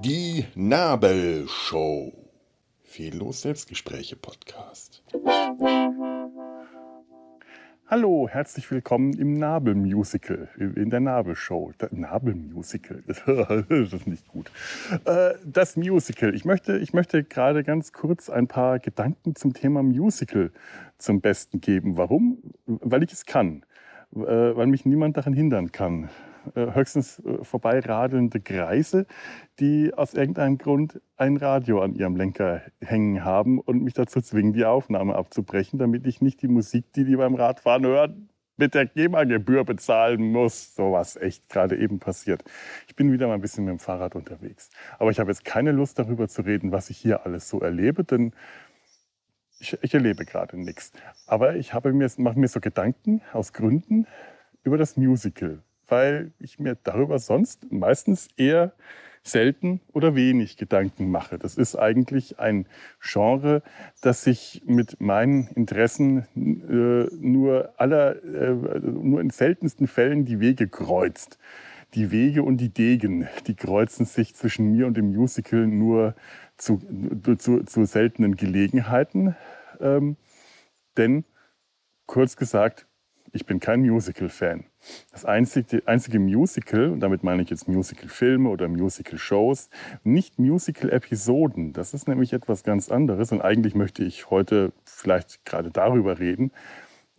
Die Nabelshow. Fehllos Selbstgespräche Podcast. Hallo, herzlich willkommen im Nabelmusical, in der Nabelshow. Nabelmusical, das ist nicht gut. Äh, das Musical. Ich möchte, ich möchte gerade ganz kurz ein paar Gedanken zum Thema Musical zum Besten geben. Warum? Weil ich es kann. Äh, weil mich niemand daran hindern kann. Äh, höchstens äh, vorbeiradelnde Greise, die aus irgendeinem Grund ein Radio an ihrem Lenker hängen haben und mich dazu zwingen, die Aufnahme abzubrechen, damit ich nicht die Musik, die die beim Radfahren hören, mit der GEMA-Gebühr bezahlen muss. So was echt gerade eben passiert. Ich bin wieder mal ein bisschen mit dem Fahrrad unterwegs. Aber ich habe jetzt keine Lust darüber zu reden, was ich hier alles so erlebe, denn ich, ich erlebe gerade nichts. Aber ich habe mir, mache mir so Gedanken aus Gründen über das Musical weil ich mir darüber sonst meistens eher selten oder wenig Gedanken mache. Das ist eigentlich ein Genre, das sich mit meinen Interessen äh, nur aller, äh, nur in seltensten Fällen die Wege kreuzt. Die Wege und die Degen, die kreuzen sich zwischen mir und dem Musical nur zu, zu, zu seltenen Gelegenheiten. Ähm, denn, kurz gesagt, ich bin kein Musical-Fan. Das einzige, einzige Musical, und damit meine ich jetzt Musical-Filme oder Musical-Shows, nicht Musical-Episoden. Das ist nämlich etwas ganz anderes. Und eigentlich möchte ich heute vielleicht gerade darüber reden.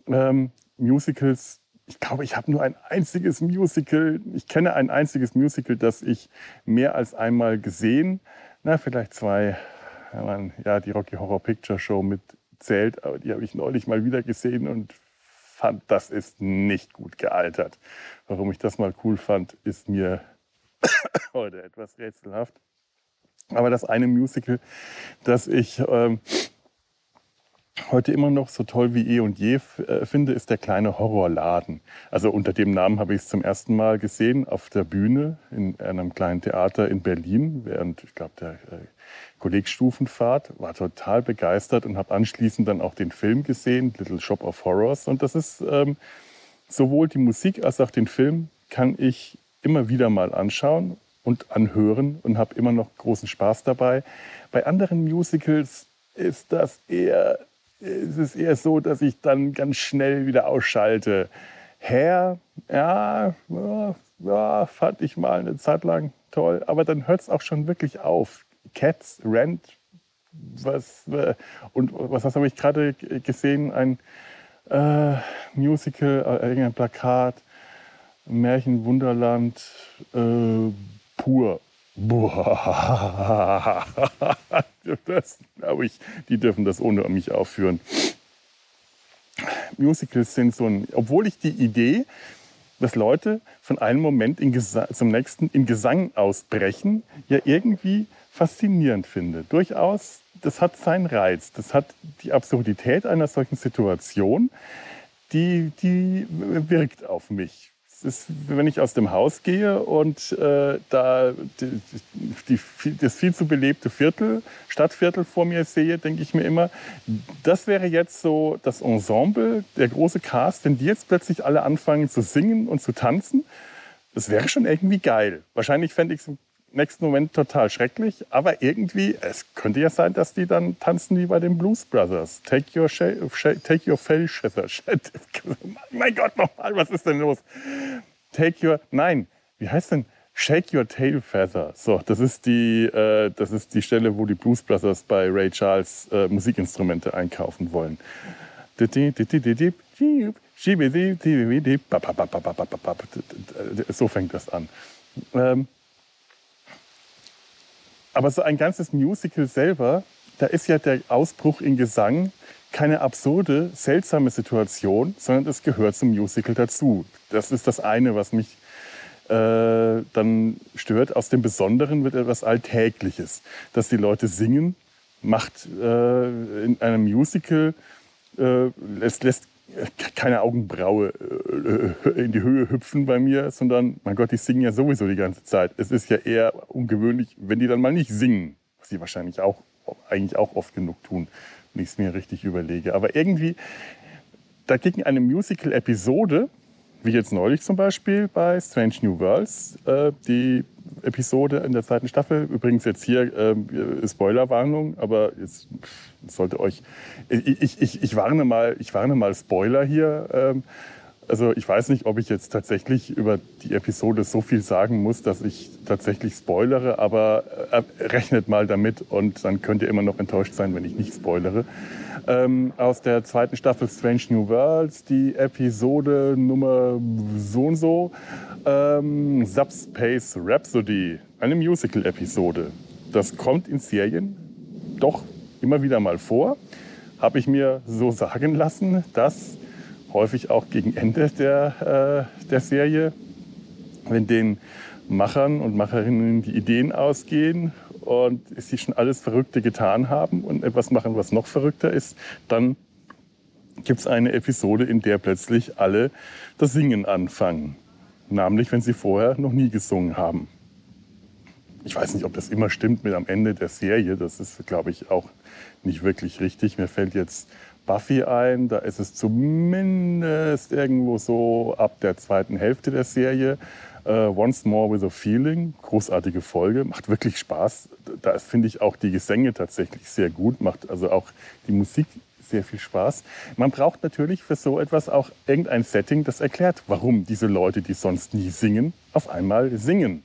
Ähm, Musicals, ich glaube, ich habe nur ein einziges Musical, ich kenne ein einziges Musical, das ich mehr als einmal gesehen, na, vielleicht zwei, ja, die Rocky Horror Picture Show mitzählt, aber die habe ich neulich mal wieder gesehen und fand, das ist nicht gut gealtert. Warum ich das mal cool fand, ist mir heute etwas rätselhaft. Aber das eine Musical, das ich ähm, heute immer noch so toll wie eh und je äh, finde, ist der kleine Horrorladen. Also unter dem Namen habe ich es zum ersten Mal gesehen auf der Bühne in einem kleinen Theater in Berlin, während ich glaube der äh, Kollegstufenfahrt, war total begeistert und habe anschließend dann auch den Film gesehen, Little Shop of Horrors. Und das ist ähm, sowohl die Musik als auch den Film kann ich immer wieder mal anschauen und anhören und habe immer noch großen Spaß dabei. Bei anderen Musicals ist das eher, ist es eher so, dass ich dann ganz schnell wieder ausschalte. Hair, ja, ja, fand ich mal eine Zeit lang toll, aber dann hört es auch schon wirklich auf. Cats, Rent, was, äh, und was, was habe ich gerade gesehen? Ein äh, Musical, äh, irgendein Plakat, Märchenwunderland, äh, pur. Boah, das glaube ich, die dürfen das ohne mich aufführen. Musicals sind so ein, obwohl ich die Idee, dass Leute von einem Moment zum nächsten in Gesang ausbrechen, ja irgendwie faszinierend finde. Durchaus, das hat seinen Reiz. Das hat die Absurdität einer solchen Situation, die, die wirkt auf mich. Es ist, wenn ich aus dem Haus gehe und äh, da die, die, das viel zu belebte Viertel, Stadtviertel vor mir sehe, denke ich mir immer, das wäre jetzt so das Ensemble, der große Cast, wenn die jetzt plötzlich alle anfangen zu singen und zu tanzen, das wäre schon irgendwie geil. Wahrscheinlich fände ich es nächsten Moment total schrecklich, aber irgendwie, es könnte ja sein, dass die dann tanzen wie bei den Blues Brothers. Take your, take your fell feather. mein Gott, nochmal, was ist denn los? Take your, nein, wie heißt denn? Shake Your Tail Feather. So, das ist die, äh, das ist die Stelle, wo die Blues Brothers bei Ray Charles äh, Musikinstrumente einkaufen wollen. So fängt das an. Ähm, aber so ein ganzes Musical selber, da ist ja der Ausbruch in Gesang keine absurde, seltsame Situation, sondern es gehört zum Musical dazu. Das ist das eine, was mich äh, dann stört. Aus dem Besonderen wird etwas Alltägliches. Dass die Leute singen, macht äh, in einem Musical, äh, lässt, lässt keine Augenbraue äh, in die Höhe hüpfen bei mir, sondern, mein Gott, die singen ja sowieso die ganze Zeit. Es ist ja eher ungewöhnlich, wenn die dann mal nicht singen, was sie wahrscheinlich auch, eigentlich auch oft genug tun, wenn ich es mir richtig überlege. Aber irgendwie dagegen eine Musical-Episode, wie jetzt neulich zum Beispiel bei Strange New Worlds, äh, die Episode in der zweiten Staffel. Übrigens jetzt hier äh, Spoilerwarnung, aber jetzt sollte euch. Ich, ich, ich, warne mal, ich warne mal Spoiler hier. Ähm, also ich weiß nicht, ob ich jetzt tatsächlich über die Episode so viel sagen muss, dass ich tatsächlich spoilere, aber äh, rechnet mal damit und dann könnt ihr immer noch enttäuscht sein, wenn ich nicht spoilere. Ähm, aus der zweiten Staffel Strange New Worlds, die Episode Nummer so und so, ähm, Subspace Rhapsody, eine Musical-Episode. Das kommt in Serien doch immer wieder mal vor. Habe ich mir so sagen lassen, dass häufig auch gegen Ende der, äh, der Serie, wenn den Machern und Macherinnen die Ideen ausgehen und sie schon alles Verrückte getan haben und etwas machen, was noch verrückter ist, dann gibt es eine Episode, in der plötzlich alle das Singen anfangen. Namentlich, wenn sie vorher noch nie gesungen haben. Ich weiß nicht, ob das immer stimmt mit am Ende der Serie. Das ist, glaube ich, auch nicht wirklich richtig. Mir fällt jetzt Buffy ein. Da ist es zumindest irgendwo so ab der zweiten Hälfte der Serie. Uh, Once More with a Feeling, großartige Folge, macht wirklich Spaß. Da finde ich auch die Gesänge tatsächlich sehr gut, macht also auch die Musik sehr viel Spaß. Man braucht natürlich für so etwas auch irgendein Setting, das erklärt, warum diese Leute, die sonst nie singen, auf einmal singen.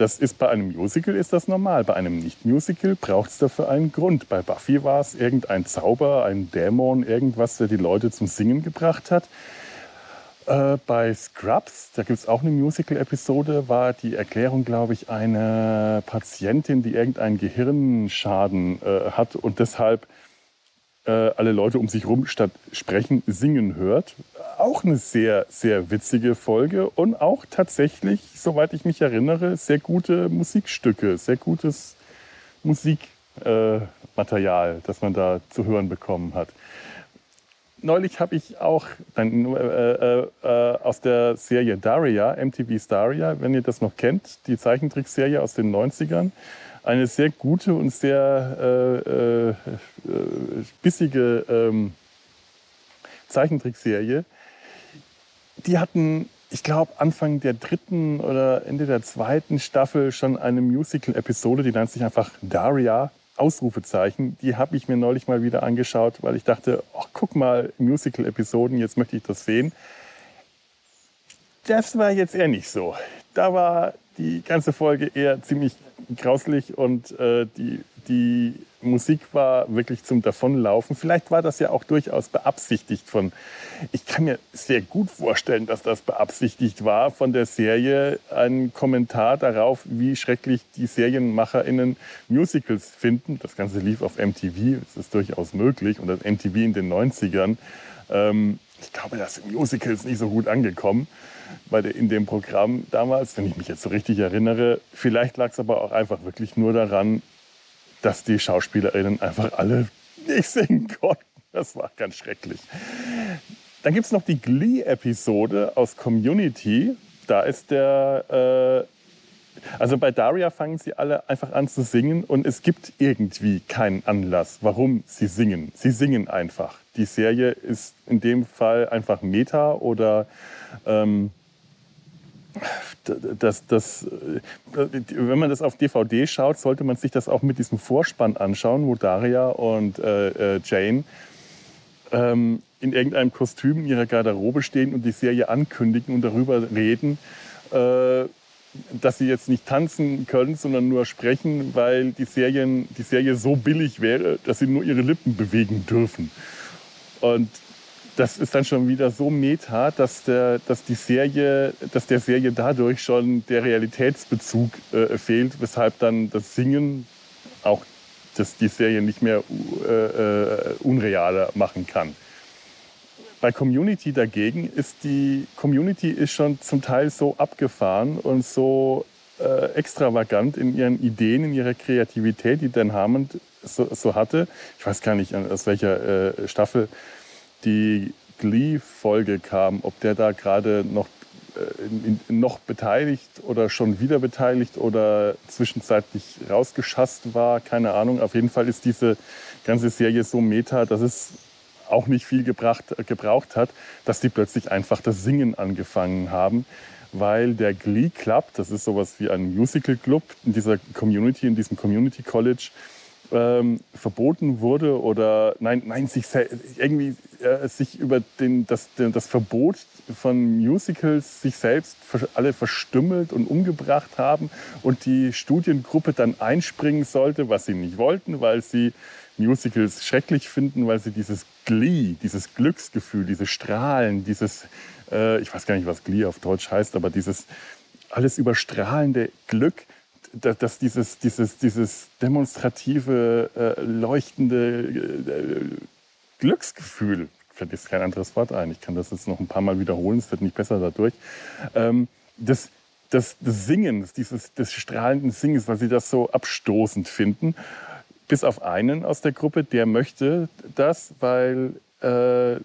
Das ist bei einem Musical ist das normal. Bei einem Nicht-Musical braucht es dafür einen Grund. Bei Buffy war es irgendein Zauber, ein Dämon, irgendwas, der die Leute zum Singen gebracht hat. Äh, bei Scrubs, da gibt es auch eine Musical-Episode, war die Erklärung, glaube ich, eine Patientin, die irgendeinen Gehirnschaden äh, hat und deshalb äh, alle Leute um sich herum statt sprechen singen hört. Auch eine sehr, sehr witzige Folge und auch tatsächlich, soweit ich mich erinnere, sehr gute Musikstücke, sehr gutes Musikmaterial, äh, das man da zu hören bekommen hat. Neulich habe ich auch dann, äh, äh, äh, aus der Serie Daria, MTV's Daria, wenn ihr das noch kennt, die Zeichentrickserie aus den 90ern, eine sehr gute und sehr äh, äh, bissige ähm, Zeichentrickserie. Die hatten, ich glaube, Anfang der dritten oder Ende der zweiten Staffel schon eine Musical-Episode, die nennt sich einfach Daria, Ausrufezeichen. Die habe ich mir neulich mal wieder angeschaut, weil ich dachte, ach, guck mal, Musical-Episoden, jetzt möchte ich das sehen. Das war jetzt eher nicht so. Da war die ganze Folge eher ziemlich grauslich und äh, die, die Musik war wirklich zum Davonlaufen. Vielleicht war das ja auch durchaus beabsichtigt von, ich kann mir sehr gut vorstellen, dass das beabsichtigt war von der Serie, ein Kommentar darauf, wie schrecklich die SerienmacherInnen Musicals finden. Das Ganze lief auf MTV, das ist durchaus möglich und das MTV in den 90ern. Ähm, ich glaube, das sind Musicals nicht so gut angekommen bei der, in dem Programm damals, wenn ich mich jetzt so richtig erinnere. Vielleicht lag es aber auch einfach wirklich nur daran, dass die SchauspielerInnen einfach alle nicht singen konnten. Das war ganz schrecklich. Dann gibt es noch die Glee-Episode aus Community. Da ist der. Äh, also bei Daria fangen sie alle einfach an zu singen und es gibt irgendwie keinen Anlass, warum sie singen. Sie singen einfach. Die Serie ist in dem Fall einfach Meta oder ähm, das, das, wenn man das auf DVD schaut, sollte man sich das auch mit diesem Vorspann anschauen, wo Daria und äh, äh, Jane ähm, in irgendeinem Kostüm in ihrer Garderobe stehen und die Serie ankündigen und darüber reden, äh, dass sie jetzt nicht tanzen können, sondern nur sprechen, weil die, Serien, die Serie so billig wäre, dass sie nur ihre Lippen bewegen dürfen. Und das ist dann schon wieder so meta, dass, der, dass, die Serie, dass der Serie dadurch schon der Realitätsbezug äh, fehlt, weshalb dann das Singen auch das, die Serie nicht mehr äh, äh, unrealer machen kann. Bei Community dagegen ist die Community ist schon zum Teil so abgefahren und so äh, extravagant in ihren Ideen, in ihrer Kreativität, die Dan Harmon so, so hatte. Ich weiß gar nicht, aus welcher äh, Staffel die Glee-Folge kam, ob der da gerade noch, äh, noch beteiligt oder schon wieder beteiligt oder zwischenzeitlich rausgeschasst war, keine Ahnung. Auf jeden Fall ist diese ganze Serie so meta, dass es auch nicht viel gebracht, gebraucht hat, dass die plötzlich einfach das Singen angefangen haben, weil der Glee Club, das ist sowas wie ein Musical Club in dieser Community, in diesem Community College, ähm, verboten wurde oder nein, nein, sich irgendwie äh, sich über den, das, den, das Verbot von Musicals sich selbst alle verstümmelt und umgebracht haben und die Studiengruppe dann einspringen sollte, was sie nicht wollten, weil sie Musicals schrecklich finden, weil sie dieses Glee, dieses Glücksgefühl, diese Strahlen, dieses, äh, ich weiß gar nicht, was Glee auf Deutsch heißt, aber dieses alles überstrahlende Glück, dass dieses, dieses, dieses demonstrative, äh, leuchtende äh, Glücksgefühl, fällt jetzt kein anderes Wort ein, ich kann das jetzt noch ein paar Mal wiederholen, es wird nicht besser dadurch, ähm, das, das, das Singen, dieses, des strahlenden Singens, weil sie das so abstoßend finden. Bis auf einen aus der Gruppe, der möchte das, weil äh,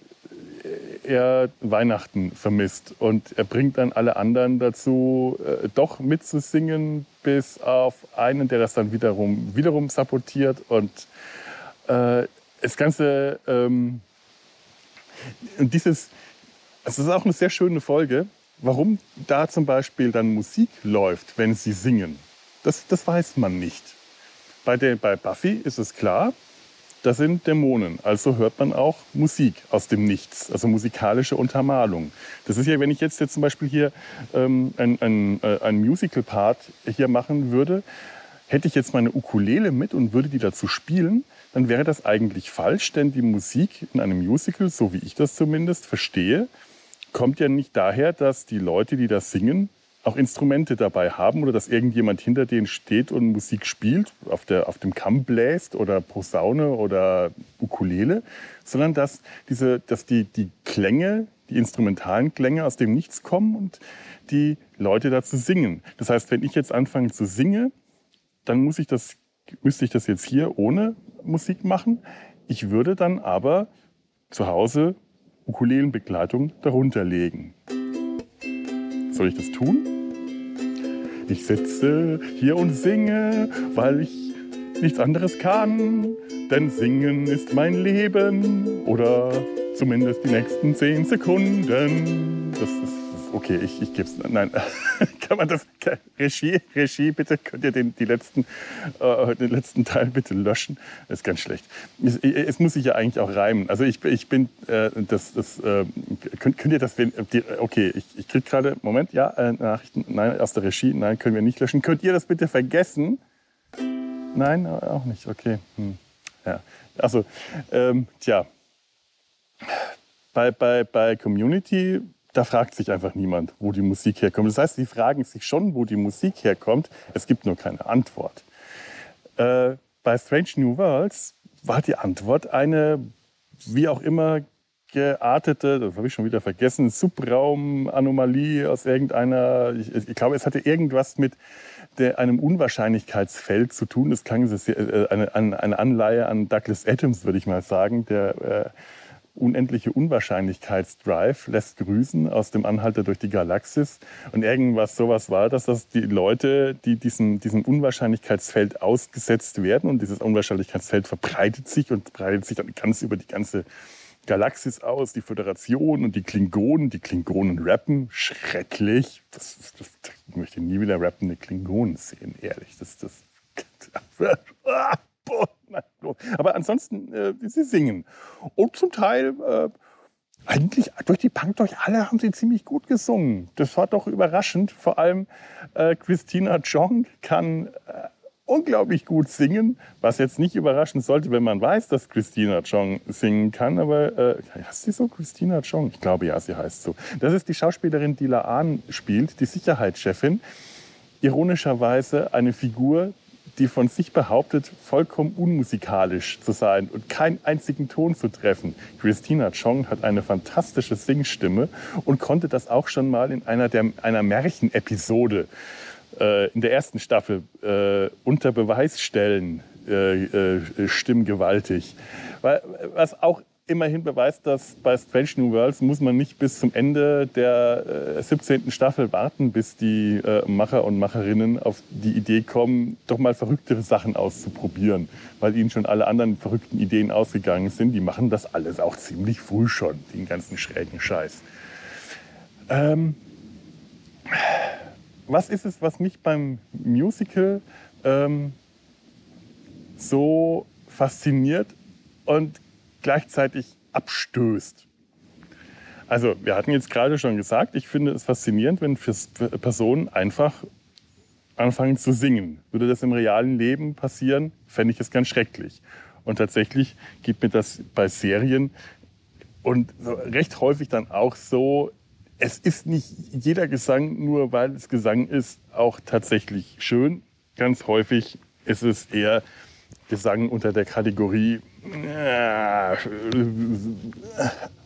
er Weihnachten vermisst. Und er bringt dann alle anderen dazu, äh, doch mitzusingen, bis auf einen, der das dann wiederum, wiederum sabotiert. Und äh, das Ganze, ähm, und dieses, es ist auch eine sehr schöne Folge, warum da zum Beispiel dann Musik läuft, wenn sie singen. Das, das weiß man nicht. Bei, der, bei Buffy ist es klar, das sind Dämonen. Also hört man auch Musik aus dem Nichts, also musikalische Untermalung. Das ist ja, wenn ich jetzt, jetzt zum Beispiel hier ähm, ein, ein, äh, ein Musical-Part hier machen würde, hätte ich jetzt meine Ukulele mit und würde die dazu spielen, dann wäre das eigentlich falsch, denn die Musik in einem Musical, so wie ich das zumindest verstehe, kommt ja nicht daher, dass die Leute, die das singen, auch Instrumente dabei haben oder dass irgendjemand hinter denen steht und Musik spielt, auf, der, auf dem Kamm bläst oder Posaune oder Ukulele, sondern dass, diese, dass die, die Klänge, die instrumentalen Klänge aus dem Nichts kommen und die Leute dazu singen. Das heißt, wenn ich jetzt anfange zu singen, dann muss ich das, müsste ich das jetzt hier ohne Musik machen. Ich würde dann aber zu Hause Ukulelenbegleitung darunter legen. Soll ich das tun? Ich sitze hier und singe, weil ich nichts anderes kann. Denn singen ist mein Leben oder zumindest die nächsten zehn Sekunden. Das ist okay, ich, ich gebe es. Nein, kann man das? Regie, Regie, bitte könnt ihr den, die letzten, äh, den letzten Teil bitte löschen? Das ist ganz schlecht. Es, es, muss sich ja eigentlich auch reimen. Also ich, ich bin, äh, das, das äh, könnt, könnt ihr das, okay, ich, ich kriege gerade, Moment, ja, äh, Nachrichten, nein, aus der Regie, nein, können wir nicht löschen. Könnt ihr das bitte vergessen? Nein, auch nicht, okay. Hm. Ja, also, ähm, tja, bei, bei, bei Community da fragt sich einfach niemand, wo die Musik herkommt. Das heißt, sie fragen sich schon, wo die Musik herkommt. Es gibt nur keine Antwort. Äh, bei Strange New Worlds war die Antwort eine, wie auch immer geartete, das habe ich schon wieder vergessen, Subraumanomalie aus irgendeiner, ich, ich, glaube, es hatte irgendwas mit der, einem Unwahrscheinlichkeitsfeld zu tun. Das klang äh, eine, eine Anleihe an Douglas Adams, würde ich mal sagen, der äh, unendliche Unwahrscheinlichkeitsdrive lässt grüßen aus dem Anhalter durch die Galaxis. Und irgendwas sowas war das, dass die Leute, die diesem, diesem Unwahrscheinlichkeitsfeld ausgesetzt werden und dieses Unwahrscheinlichkeitsfeld verbreitet sich und breitet sich dann ganz über die ganze Galaxis aus, die Föderation und die Klingonen. Die Klingonen rappen schrecklich. Das, das, das, ich möchte nie wieder rappende Klingonen sehen, ehrlich. Das, das, aber ansonsten, äh, sie singen. Und zum Teil, äh, eigentlich durch die Punk, durch alle haben sie ziemlich gut gesungen. Das war doch überraschend. Vor allem äh, Christina Chong kann äh, unglaublich gut singen, was jetzt nicht überraschen sollte, wenn man weiß, dass Christina Chong singen kann. Aber äh, heißt sie so, Christina Chong? Ich glaube ja, sie heißt so. Das ist die Schauspielerin, die Laan spielt, die Sicherheitschefin. Ironischerweise eine Figur, die von sich behauptet, vollkommen unmusikalisch zu sein und keinen einzigen Ton zu treffen. Christina Chong hat eine fantastische Singstimme und konnte das auch schon mal in einer, der, einer Märchenepisode äh, in der ersten Staffel äh, unter Beweis stellen, äh, äh stimmgewaltig. Was auch immerhin beweist, dass bei Strange New Worlds muss man nicht bis zum Ende der äh, 17. Staffel warten, bis die äh, Macher und Macherinnen auf die Idee kommen, doch mal verrücktere Sachen auszuprobieren, weil ihnen schon alle anderen verrückten Ideen ausgegangen sind. Die machen das alles auch ziemlich früh schon, den ganzen schrägen Scheiß. Ähm, was ist es, was mich beim Musical ähm, so fasziniert und gleichzeitig abstößt. Also, wir hatten jetzt gerade schon gesagt, ich finde es faszinierend, wenn Personen einfach anfangen zu singen. Würde das im realen Leben passieren, fände ich es ganz schrecklich. Und tatsächlich gibt mir das bei Serien und recht häufig dann auch so, es ist nicht jeder Gesang, nur weil es Gesang ist, auch tatsächlich schön. Ganz häufig ist es eher Gesang unter der Kategorie äh,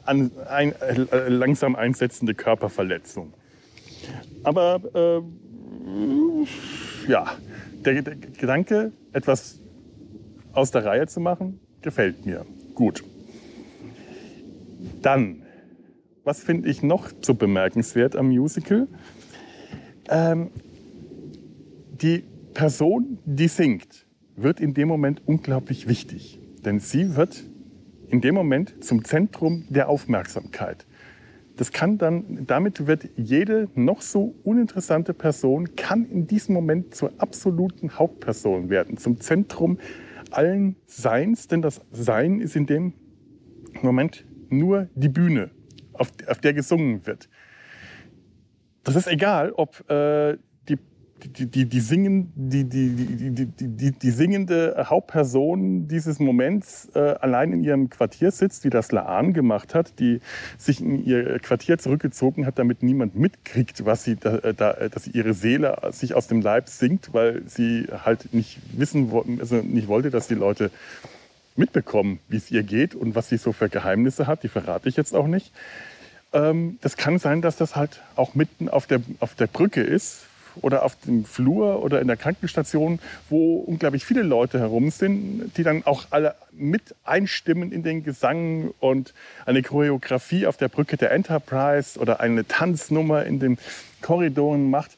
an, ein, äh, langsam einsetzende Körperverletzung. Aber äh, ja, der, der Gedanke, etwas aus der Reihe zu machen, gefällt mir. Gut. Dann, was finde ich noch so bemerkenswert am Musical? Ähm, die Person, die singt, wird in dem Moment unglaublich wichtig. Denn sie wird in dem Moment zum Zentrum der Aufmerksamkeit. Das kann dann, damit wird jede noch so uninteressante Person, kann in diesem Moment zur absoluten Hauptperson werden, zum Zentrum allen Seins, denn das Sein ist in dem Moment nur die Bühne, auf, auf der gesungen wird. Das ist egal, ob äh, die, die, die, singen, die, die, die, die, die, singende Hauptperson dieses Moments äh, allein in ihrem Quartier sitzt, wie das Laan gemacht hat, die sich in ihr Quartier zurückgezogen hat, damit niemand mitkriegt, was sie da, äh, da, dass ihre Seele sich aus dem Leib singt, weil sie halt nicht wissen, also nicht wollte, dass die Leute mitbekommen, wie es ihr geht und was sie so für Geheimnisse hat. Die verrate ich jetzt auch nicht. Ähm, das kann sein, dass das halt auch mitten auf der, auf der Brücke ist, oder auf dem Flur oder in der Krankenstation, wo unglaublich viele Leute herum sind, die dann auch alle mit einstimmen in den Gesang und eine Choreografie auf der Brücke der Enterprise oder eine Tanznummer in den Korridoren macht.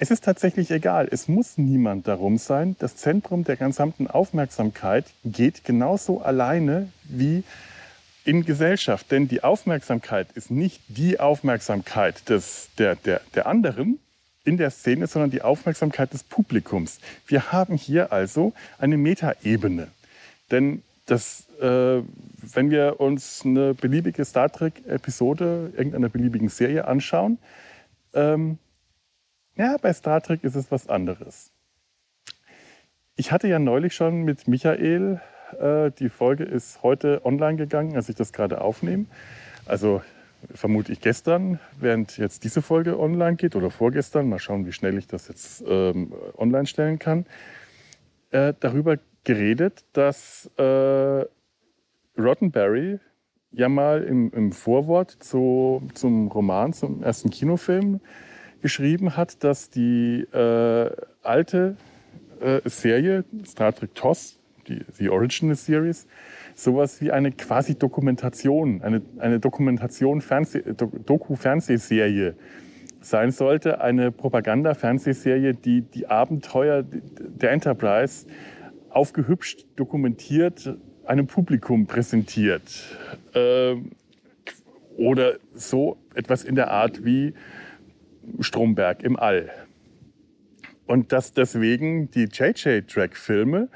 Es ist tatsächlich egal. Es muss niemand darum sein. Das Zentrum der gesamten Aufmerksamkeit geht genauso alleine wie in Gesellschaft. Denn die Aufmerksamkeit ist nicht die Aufmerksamkeit des, der, der, der anderen, in der Szene, sondern die Aufmerksamkeit des Publikums. Wir haben hier also eine Metaebene. Denn das, äh, wenn wir uns eine beliebige Star Trek-Episode irgendeiner beliebigen Serie anschauen, ähm, ja, bei Star Trek ist es was anderes. Ich hatte ja neulich schon mit Michael, äh, die Folge ist heute online gegangen, als ich das gerade aufnehme. Also vermute ich gestern, während jetzt diese Folge online geht oder vorgestern, mal schauen, wie schnell ich das jetzt ähm, online stellen kann, äh, darüber geredet, dass äh, Roddenberry ja mal im, im Vorwort zu, zum Roman, zum ersten Kinofilm geschrieben hat, dass die äh, alte äh, Serie Star Trek TOS, die, die Original Series, sowas wie eine quasi Dokumentation, eine, eine Dokumentation, Fernseh, Doku-Fernsehserie sein sollte, eine Propaganda-Fernsehserie, die die Abenteuer der Enterprise aufgehübscht, dokumentiert, einem Publikum präsentiert. Äh, oder so etwas in der Art wie Stromberg im All. Und dass deswegen die JJ-Track-Filme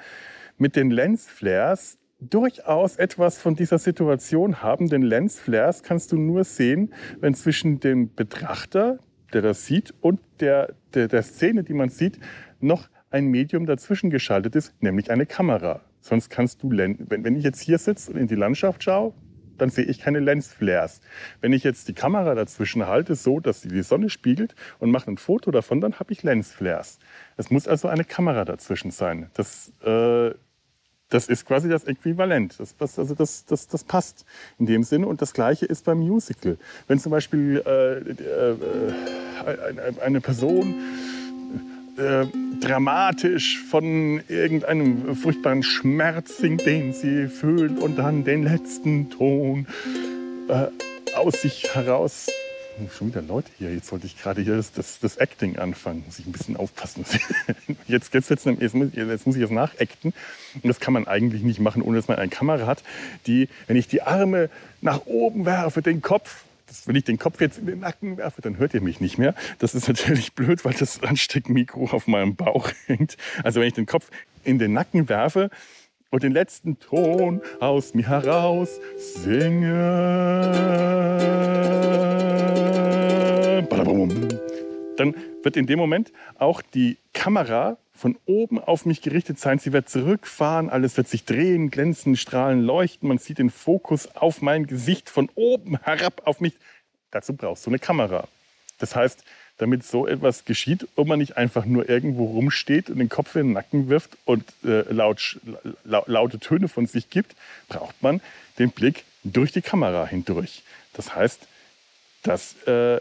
mit den Lensflares durchaus etwas von dieser Situation haben, denn Lensflares kannst du nur sehen, wenn zwischen dem Betrachter, der das sieht, und der, der, der Szene, die man sieht, noch ein Medium dazwischen geschaltet ist, nämlich eine Kamera. Sonst kannst du, wenn, wenn ich jetzt hier sitze und in die Landschaft schaue, dann sehe ich keine Lensflares. Wenn ich jetzt die Kamera dazwischen halte, so dass sie die Sonne spiegelt und mache ein Foto davon, dann habe ich Lensflares. Es muss also eine Kamera dazwischen sein. Das äh, das ist quasi das Äquivalent. Das, das, also das, das, das passt in dem Sinne. Und das Gleiche ist beim Musical. Wenn zum Beispiel äh, äh, eine Person äh, dramatisch von irgendeinem furchtbaren Schmerz singt, den sie fühlt und dann den letzten Ton äh, aus sich heraus. Schon wieder Leute hier. Jetzt sollte ich gerade hier das, das, das, Acting anfangen. Muss ich ein bisschen aufpassen. Jetzt, jetzt, jetzt, jetzt, muss, jetzt muss ich das nachacten. Und das kann man eigentlich nicht machen, ohne dass man eine Kamera hat, die, wenn ich die Arme nach oben werfe, den Kopf das, wenn ich den Kopf jetzt in den Nacken werfe, dann hört ihr mich nicht mehr. Das ist natürlich blöd, weil das Ansteckmikro auf meinem Bauch hängt. Also wenn ich den Kopf in den Nacken werfe und den letzten Ton aus mir heraus singe, dann wird in dem Moment auch die Kamera von oben auf mich gerichtet sein. Sie wird zurückfahren, alles wird sich drehen, glänzen, strahlen, leuchten. Man sieht den Fokus auf mein Gesicht von oben herab auf mich. Dazu brauchst du eine Kamera. Das heißt, damit so etwas geschieht und man nicht einfach nur irgendwo rumsteht und den Kopf in den Nacken wirft und äh, laut, la, laute Töne von sich gibt, braucht man den Blick durch die Kamera hindurch. Das heißt, dass äh,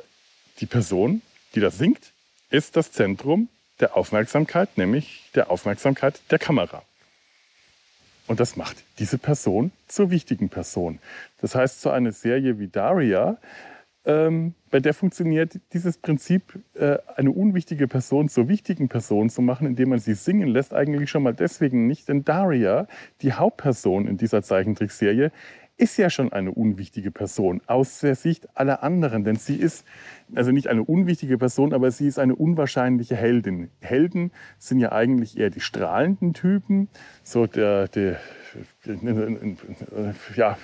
die Person, die das singt, ist das Zentrum der Aufmerksamkeit, nämlich der Aufmerksamkeit der Kamera. Und das macht diese Person zur wichtigen Person. Das heißt, so eine Serie wie Daria, ähm, bei der funktioniert dieses Prinzip, äh, eine unwichtige Person zur wichtigen Person zu machen, indem man sie singen lässt, eigentlich schon mal deswegen nicht. Denn Daria, die Hauptperson in dieser Zeichentrickserie, ist ja schon eine unwichtige Person aus der Sicht aller anderen. Denn sie ist also nicht eine unwichtige Person, aber sie ist eine unwahrscheinliche Heldin. Helden sind ja eigentlich eher die strahlenden Typen, so der, der ja,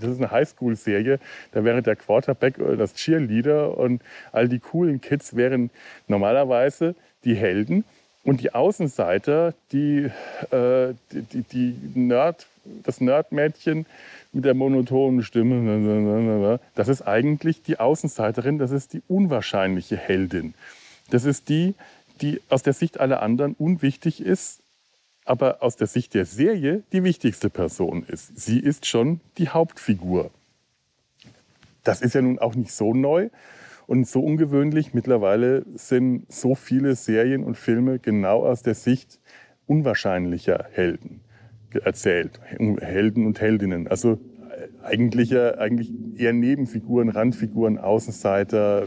das ist eine Highschool-Serie. Da wäre der Quarterback oder das Cheerleader und all die coolen Kids wären normalerweise die Helden. Und die Außenseiter, die, äh, die, die Nerd, das Nerdmädchen, mit der monotonen Stimme. Das ist eigentlich die Außenseiterin, das ist die unwahrscheinliche Heldin. Das ist die, die aus der Sicht aller anderen unwichtig ist, aber aus der Sicht der Serie die wichtigste Person ist. Sie ist schon die Hauptfigur. Das ist ja nun auch nicht so neu und so ungewöhnlich. Mittlerweile sind so viele Serien und Filme genau aus der Sicht unwahrscheinlicher Helden erzählt. Helden und Heldinnen. Also eigentlich, eigentlich eher Nebenfiguren, Randfiguren, Außenseiter, äh,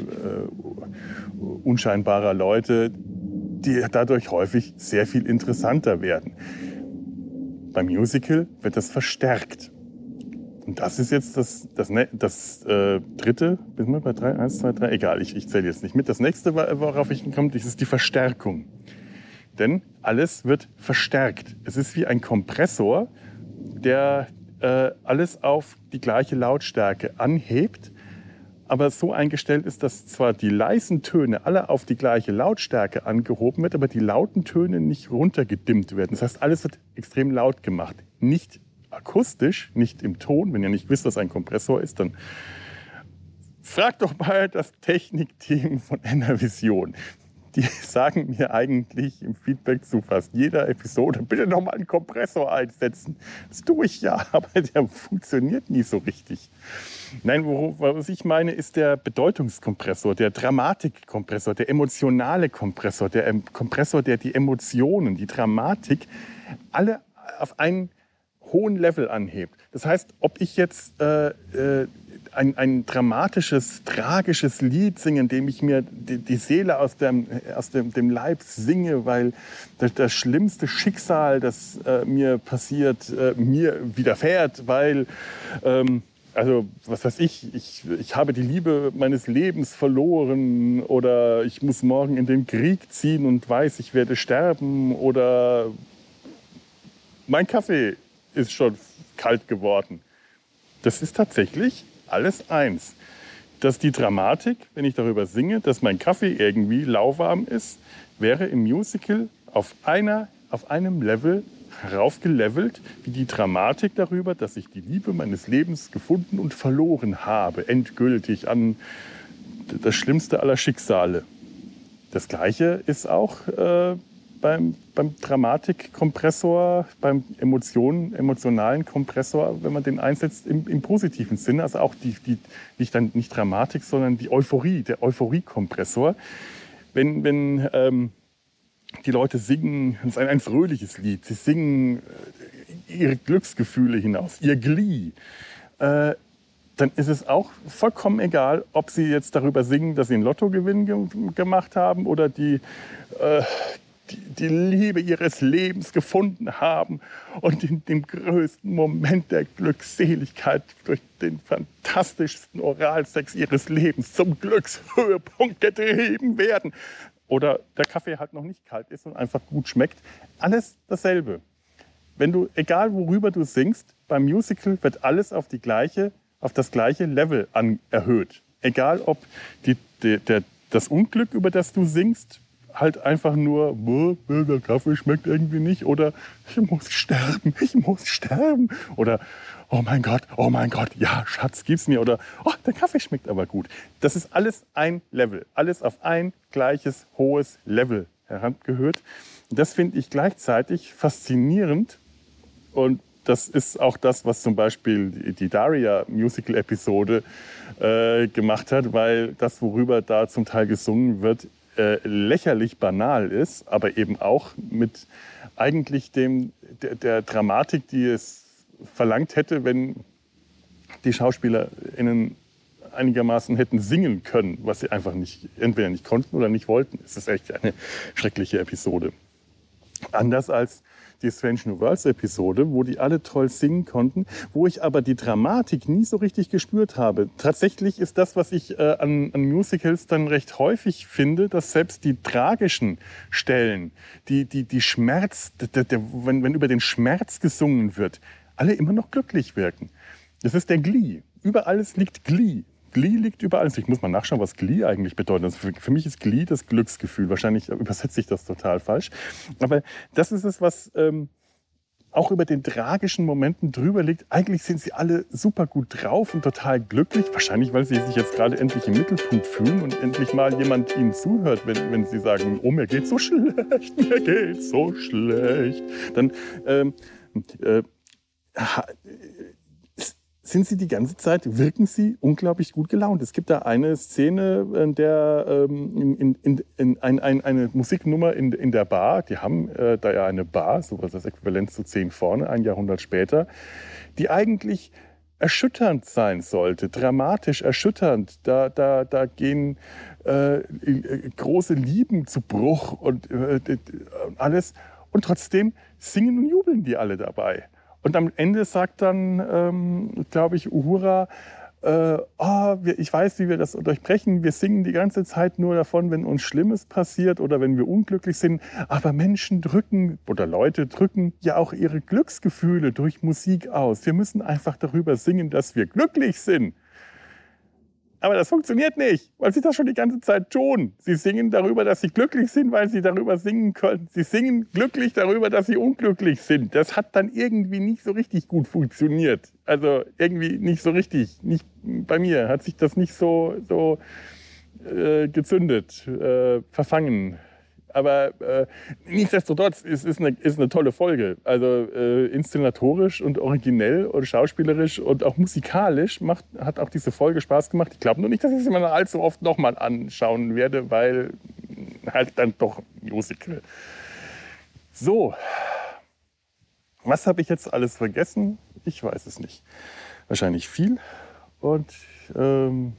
unscheinbarer Leute, die dadurch häufig sehr viel interessanter werden. Beim Musical wird das verstärkt. Und das ist jetzt das, das, das äh, dritte, sind wir bei drei, eins, zwei, drei, egal, ich, ich zähle jetzt nicht mit. Das nächste, worauf ich komme, das ist die Verstärkung. Denn alles wird verstärkt. Es ist wie ein Kompressor, der äh, alles auf die gleiche Lautstärke anhebt, aber so eingestellt ist, dass zwar die leisen Töne alle auf die gleiche Lautstärke angehoben wird, aber die lauten Töne nicht runtergedimmt werden. Das heißt, alles wird extrem laut gemacht. Nicht akustisch, nicht im Ton. Wenn ihr nicht wisst, was ein Kompressor ist, dann fragt doch mal das Technikteam von Enervision die sagen mir eigentlich im Feedback zu fast jeder Episode, bitte noch mal einen Kompressor einsetzen. Das tue ich ja, aber der funktioniert nie so richtig. Nein, was ich meine, ist der Bedeutungskompressor, der Dramatikkompressor, der emotionale Kompressor, der Kompressor, der die Emotionen, die Dramatik alle auf einen hohen Level anhebt. Das heißt, ob ich jetzt äh, äh, ein, ein dramatisches, tragisches Lied singen, in dem ich mir die, die Seele aus, dem, aus dem, dem Leib singe, weil das, das schlimmste Schicksal, das äh, mir passiert, äh, mir widerfährt, weil... Ähm, also was weiß ich, ich, ich habe die Liebe meines Lebens verloren oder ich muss morgen in den Krieg ziehen und weiß, ich werde sterben oder mein Kaffee ist schon kalt geworden. Das ist tatsächlich alles eins. Dass die Dramatik, wenn ich darüber singe, dass mein Kaffee irgendwie lauwarm ist, wäre im Musical auf, einer, auf einem Level heraufgelevelt, wie die Dramatik darüber, dass ich die Liebe meines Lebens gefunden und verloren habe, endgültig an das schlimmste aller Schicksale. Das Gleiche ist auch äh, beim, beim Dramatikkompressor, beim Emotionen, emotionalen Kompressor, wenn man den einsetzt im, im positiven Sinne, also auch die, die, nicht, dann, nicht Dramatik, sondern die Euphorie, der Euphoriekompressor. Wenn, wenn ähm, die Leute singen, es ist ein, ein fröhliches Lied, sie singen äh, ihre Glücksgefühle hinaus, ihr Glee. Äh, dann ist es auch vollkommen egal, ob sie jetzt darüber singen, dass sie einen Lottogewinn ge gemacht haben oder die, äh, die, Liebe ihres Lebens gefunden haben und in dem größten Moment der Glückseligkeit durch den fantastischsten Oralsex ihres Lebens zum Glückshöhepunkt getrieben werden. Oder der Kaffee halt noch nicht kalt ist und einfach gut schmeckt. Alles dasselbe. Wenn du, egal worüber du singst, beim Musical wird alles auf die gleiche auf das gleiche Level an, erhöht. Egal ob die, die, der, das Unglück, über das du singst, halt einfach nur, der Kaffee schmeckt irgendwie nicht oder ich muss sterben, ich muss sterben oder oh mein Gott, oh mein Gott, ja, Schatz, gib's mir oder oh, der Kaffee schmeckt aber gut. Das ist alles ein Level, alles auf ein gleiches hohes Level herangehört. Das finde ich gleichzeitig faszinierend und das ist auch das, was zum Beispiel die Daria-Musical-Episode äh, gemacht hat, weil das, worüber da zum Teil gesungen wird, äh, lächerlich banal ist, aber eben auch mit eigentlich dem, der, der Dramatik, die es verlangt hätte, wenn die SchauspielerInnen einigermaßen hätten singen können, was sie einfach nicht, entweder nicht konnten oder nicht wollten. Es ist echt eine schreckliche Episode. Anders als die Strange New Worlds Episode, wo die alle toll singen konnten, wo ich aber die Dramatik nie so richtig gespürt habe. Tatsächlich ist das, was ich äh, an, an, Musicals dann recht häufig finde, dass selbst die tragischen Stellen, die, die, die Schmerz, der, der, wenn, wenn über den Schmerz gesungen wird, alle immer noch glücklich wirken. Das ist der Glee. Über alles liegt Glee. Glee liegt überall. Ich muss mal nachschauen, was Glee eigentlich bedeutet. Also für, für, mich ist Glee das Glücksgefühl. Wahrscheinlich übersetze ich das total falsch. Aber das ist es, was ähm, auch über den tragischen Momenten drüber liegt. Eigentlich sind sie alle super gut drauf und total glücklich. Wahrscheinlich, weil sie sich jetzt gerade endlich im Mittelpunkt fühlen und endlich mal jemand ihnen zuhört, wenn, wenn sie sagen, oh, mir geht's so schlecht, mir geht's so schlecht. Dann ähm, äh, sind sie die ganze Zeit, wirken sie unglaublich gut gelaunt. Es gibt da eine Szene, in der ähm, in, in, in ein, ein, eine Musiknummer in, in der Bar, die haben äh, da ja eine Bar, so was das Äquivalent zu zehn vorne, ein Jahrhundert später, die eigentlich erschütternd sein sollte, dramatisch erschütternd. Da, da, da gehen äh, große Lieben zu Bruch und äh, alles. Und trotzdem singen und jubeln die alle dabei. Und am Ende sagt dann, ähm, glaube ich, Uhura, äh, oh, wir, ich weiß, wie wir das durchbrechen. Wir singen die ganze Zeit nur davon, wenn uns Schlimmes passiert oder wenn wir unglücklich sind. Aber Menschen drücken oder Leute drücken ja auch ihre Glücksgefühle durch Musik aus. Wir müssen einfach darüber singen, dass wir glücklich sind. Aber das funktioniert nicht, weil sie das schon die ganze Zeit tun. Sie singen darüber, dass sie glücklich sind, weil sie darüber singen können. Sie singen glücklich darüber, dass sie unglücklich sind. Das hat dann irgendwie nicht so richtig gut funktioniert. Also irgendwie nicht so richtig. Nicht, bei mir hat sich das nicht so, so äh, gezündet, äh, verfangen. Aber äh, nichtsdestotrotz ist es eine, ist eine tolle Folge. Also äh, inszenatorisch und originell und schauspielerisch und auch musikalisch macht, hat auch diese Folge Spaß gemacht. Ich glaube nur nicht, dass ich sie mal allzu oft nochmal anschauen werde, weil halt dann doch Musical. So, was habe ich jetzt alles vergessen? Ich weiß es nicht. Wahrscheinlich viel. Und ähm,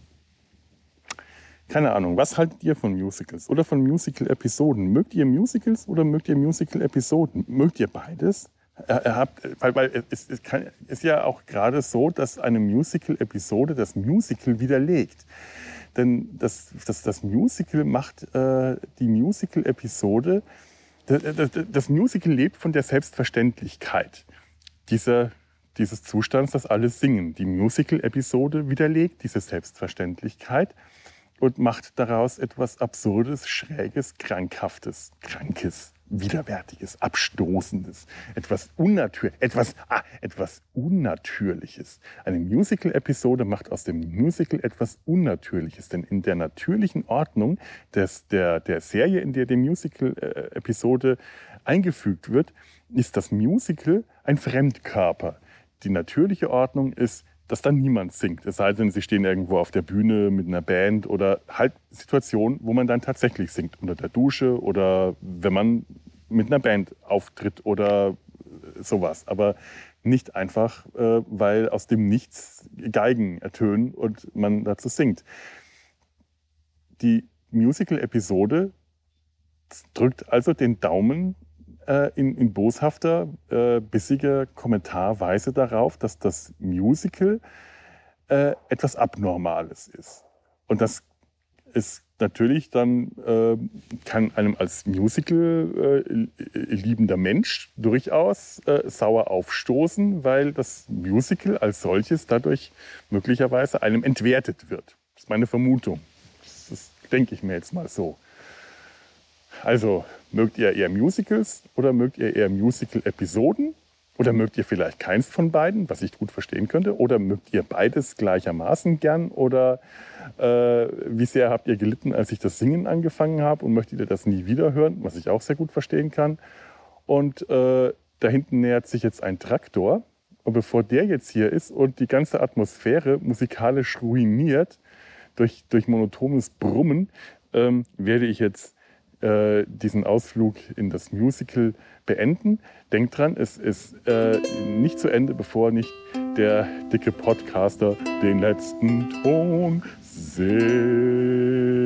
keine Ahnung, was haltet ihr von Musicals oder von Musical-Episoden? Mögt ihr Musicals oder mögt ihr Musical-Episoden? Mögt ihr beides? Er, habt, weil, weil es, es kann, ist ja auch gerade so, dass eine Musical-Episode das Musical widerlegt. Denn das, das, das Musical macht äh, die Musical-Episode, das, das, das Musical lebt von der Selbstverständlichkeit dieser, dieses Zustands, dass alle singen. Die Musical-Episode widerlegt diese Selbstverständlichkeit und macht daraus etwas Absurdes, Schräges, Krankhaftes, Krankes, Widerwärtiges, Abstoßendes, etwas Unnatür etwas, ah, etwas Unnatürliches. Eine Musical-Episode macht aus dem Musical etwas Unnatürliches, denn in der natürlichen Ordnung des, der, der Serie, in der die Musical-Episode eingefügt wird, ist das Musical ein Fremdkörper. Die natürliche Ordnung ist dass dann niemand singt. Es sei denn, sie stehen irgendwo auf der Bühne mit einer Band oder halt Situationen, wo man dann tatsächlich singt. Unter der Dusche oder wenn man mit einer Band auftritt oder sowas. Aber nicht einfach, äh, weil aus dem Nichts Geigen ertönen und man dazu singt. Die Musical-Episode drückt also den Daumen äh, in, in, boshafter, äh, bissiger Kommentarweise darauf, dass das Musical äh, etwas Abnormales ist. Und das ist natürlich dann, äh, kann einem als Musical äh, liebender Mensch durchaus äh, sauer aufstoßen, weil das Musical als solches dadurch möglicherweise einem entwertet wird. Das ist meine Vermutung. Das, das denke ich mir jetzt mal so. Also, mögt ihr eher Musicals oder mögt ihr eher Musical-Episoden? Oder mögt ihr vielleicht keins von beiden, was ich gut verstehen könnte? Oder mögt ihr beides gleichermaßen gern? Oder äh, wie sehr habt ihr gelitten, als ich das Singen angefangen habe und möchtet ihr das nie wieder hören, was ich auch sehr gut verstehen kann? Und äh, da hinten nähert sich jetzt ein Traktor. Und bevor der jetzt hier ist und die ganze Atmosphäre musikalisch ruiniert durch, durch monotones Brummen, ähm, werde ich jetzt äh, diesen Ausflug in das Musical beenden. Denkt dran, es ist äh, nicht zu Ende, bevor nicht der dicke Podcaster den letzten Ton singt.